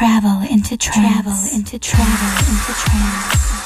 travel into travel into travel into trance.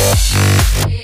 Yeah.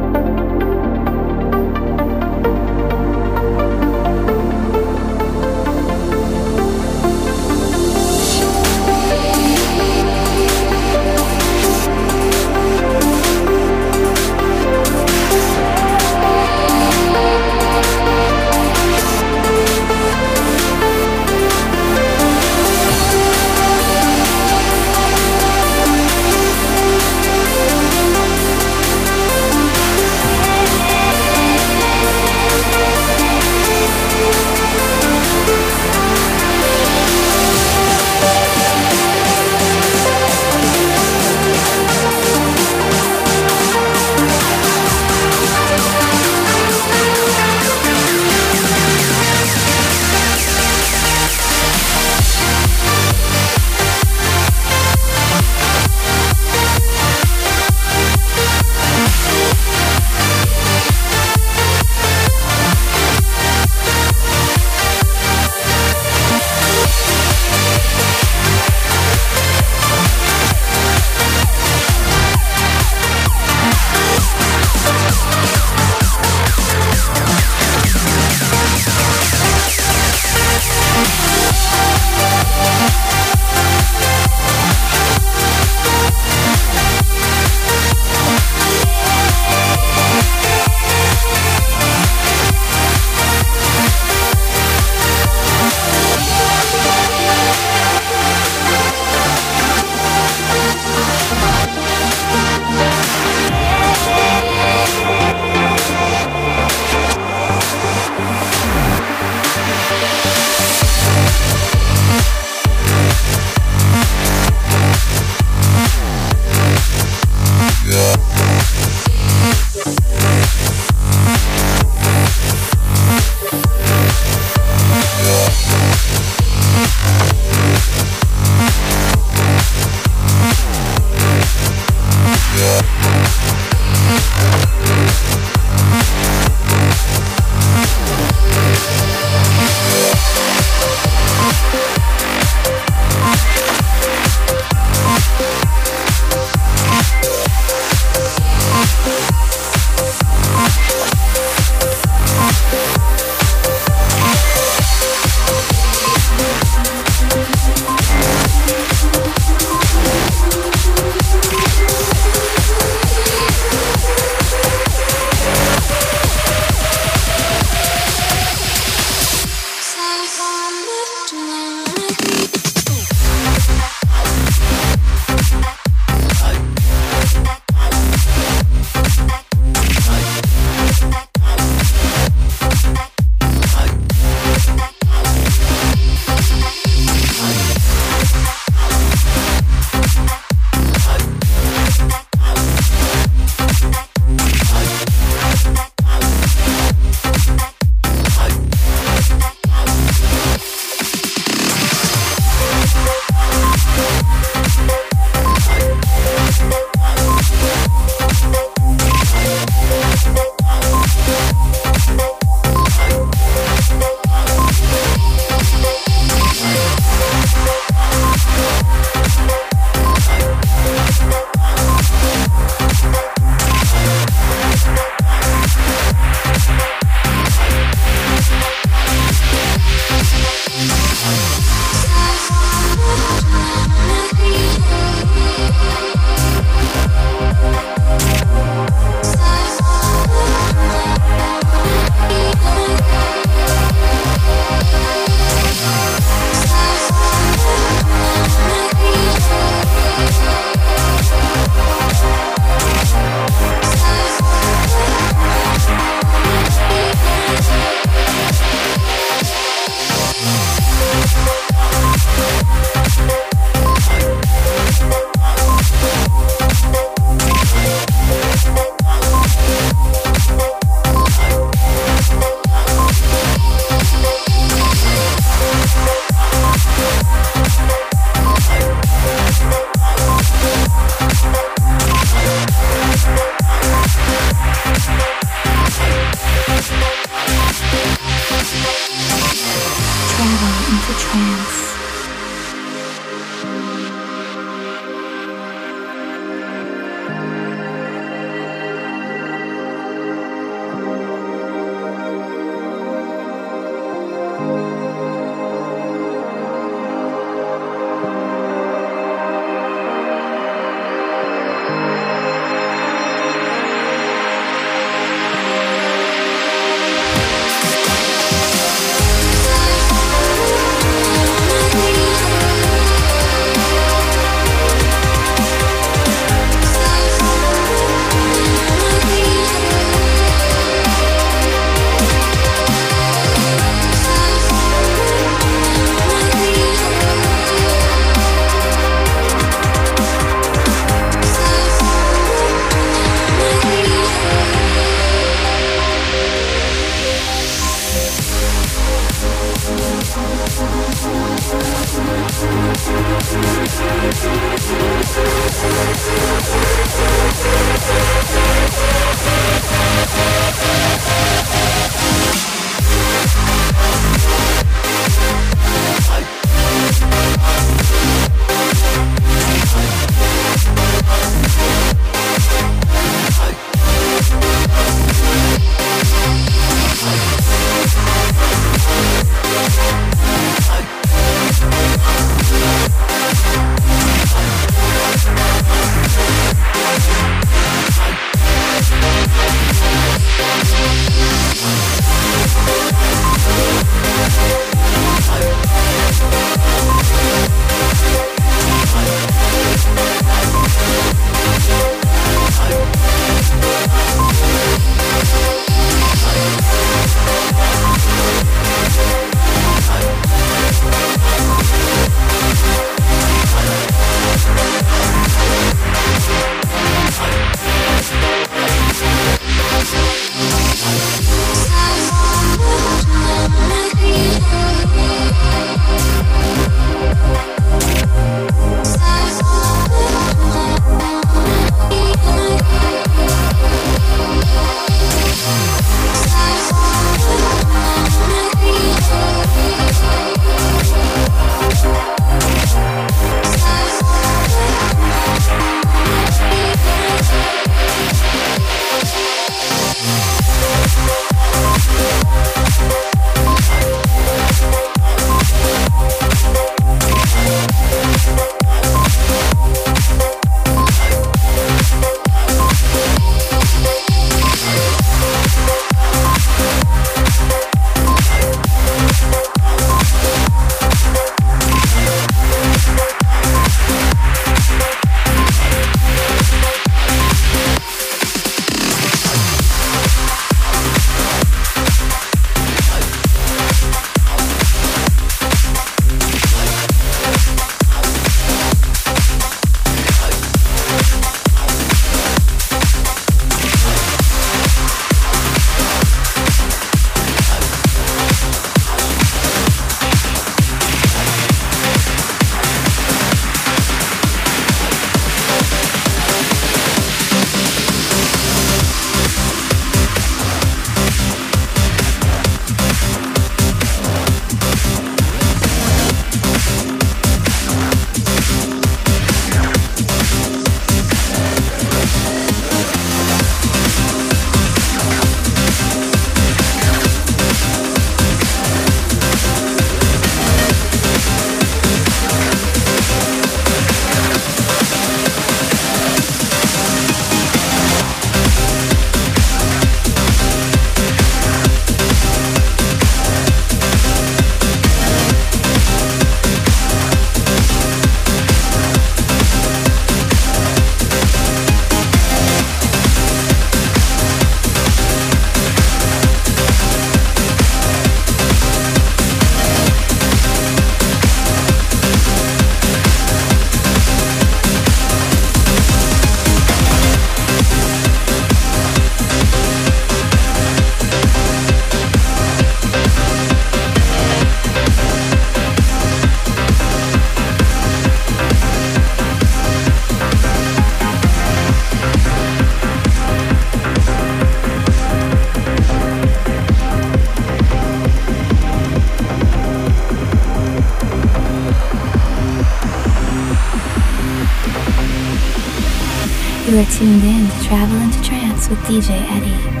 You are tuned in to Travel into Trance with DJ Eddie.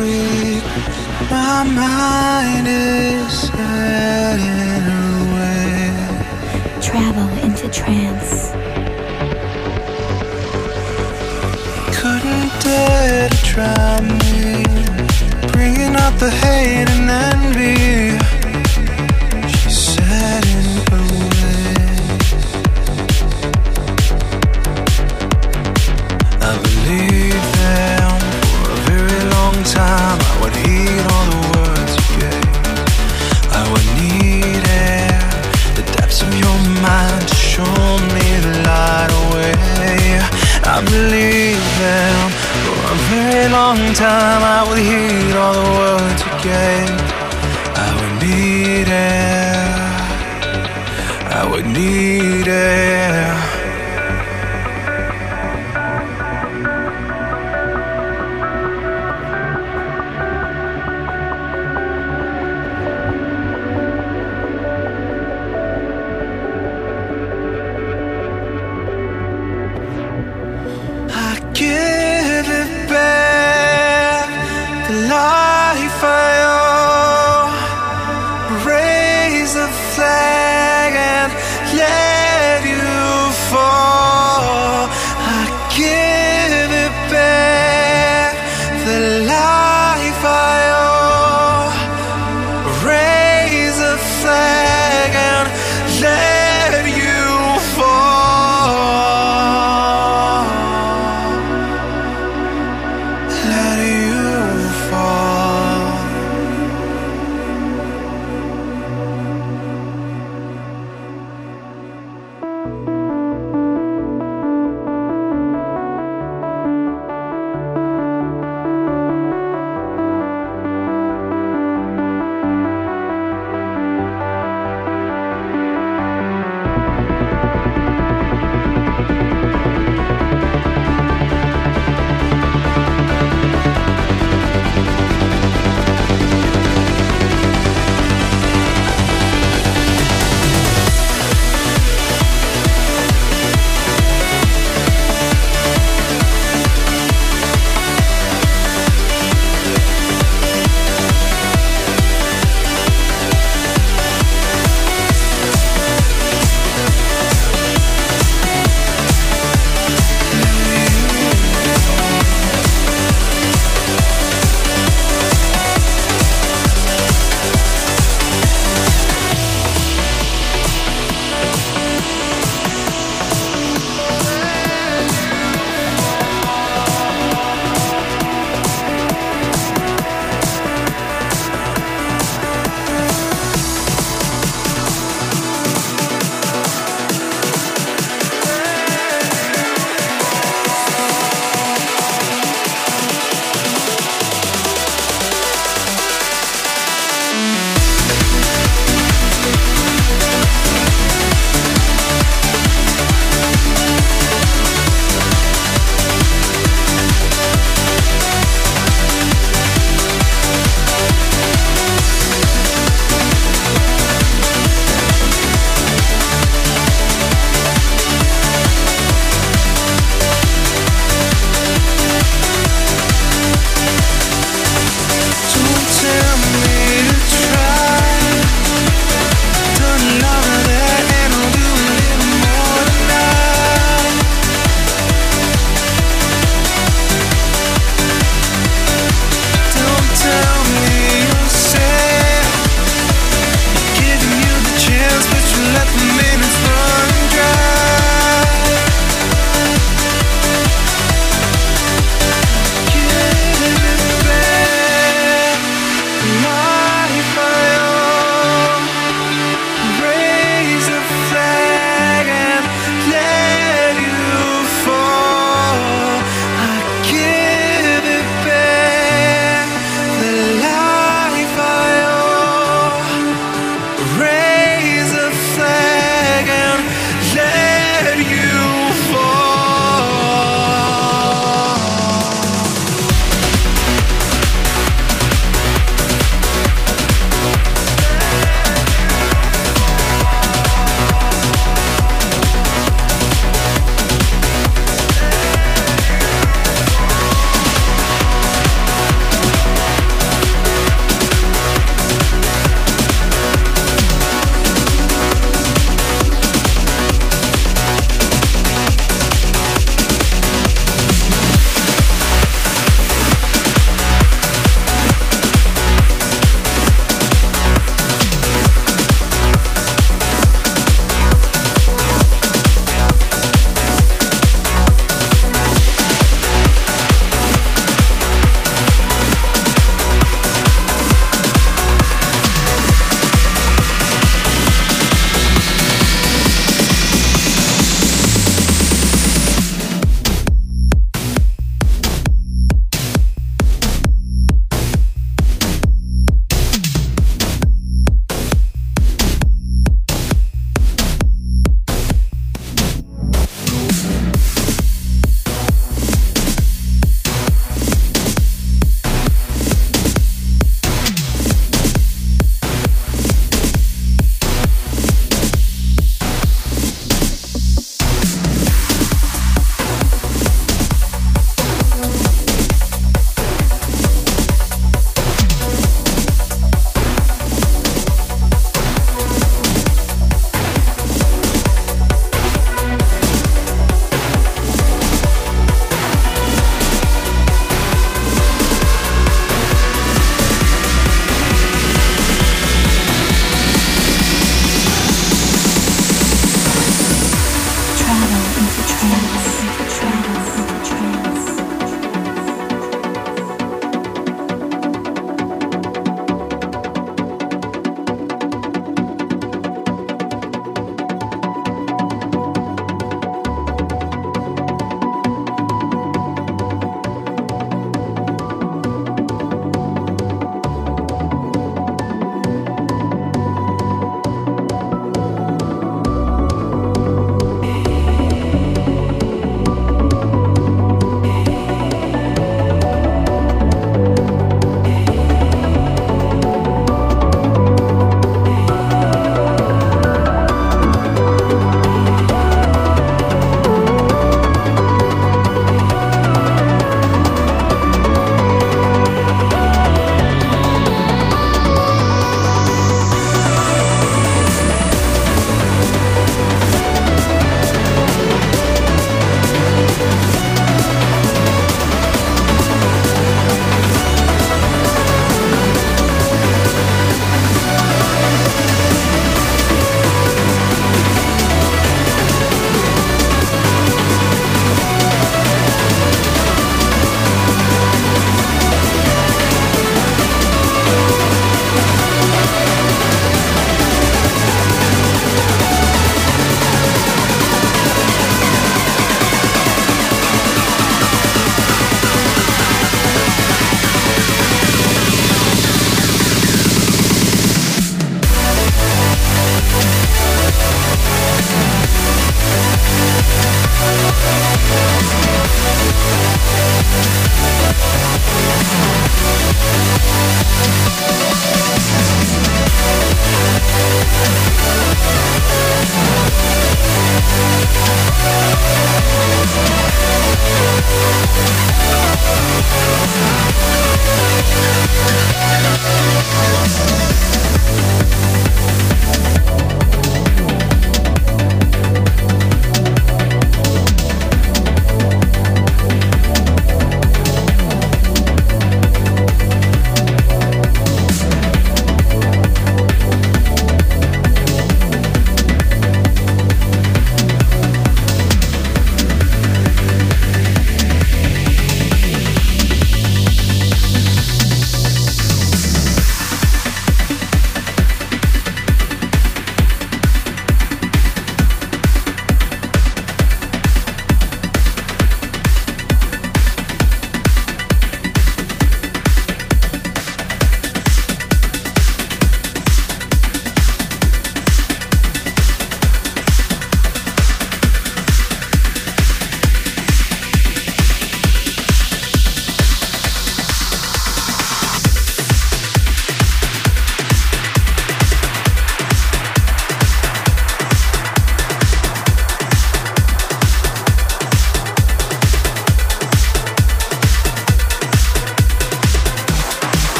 My mind is heading away. Travel into trance. Couldn't dare to try me, bringing the hate and envy. I believe them for a very long time. I would heed all the words you gave. I would need air. I would need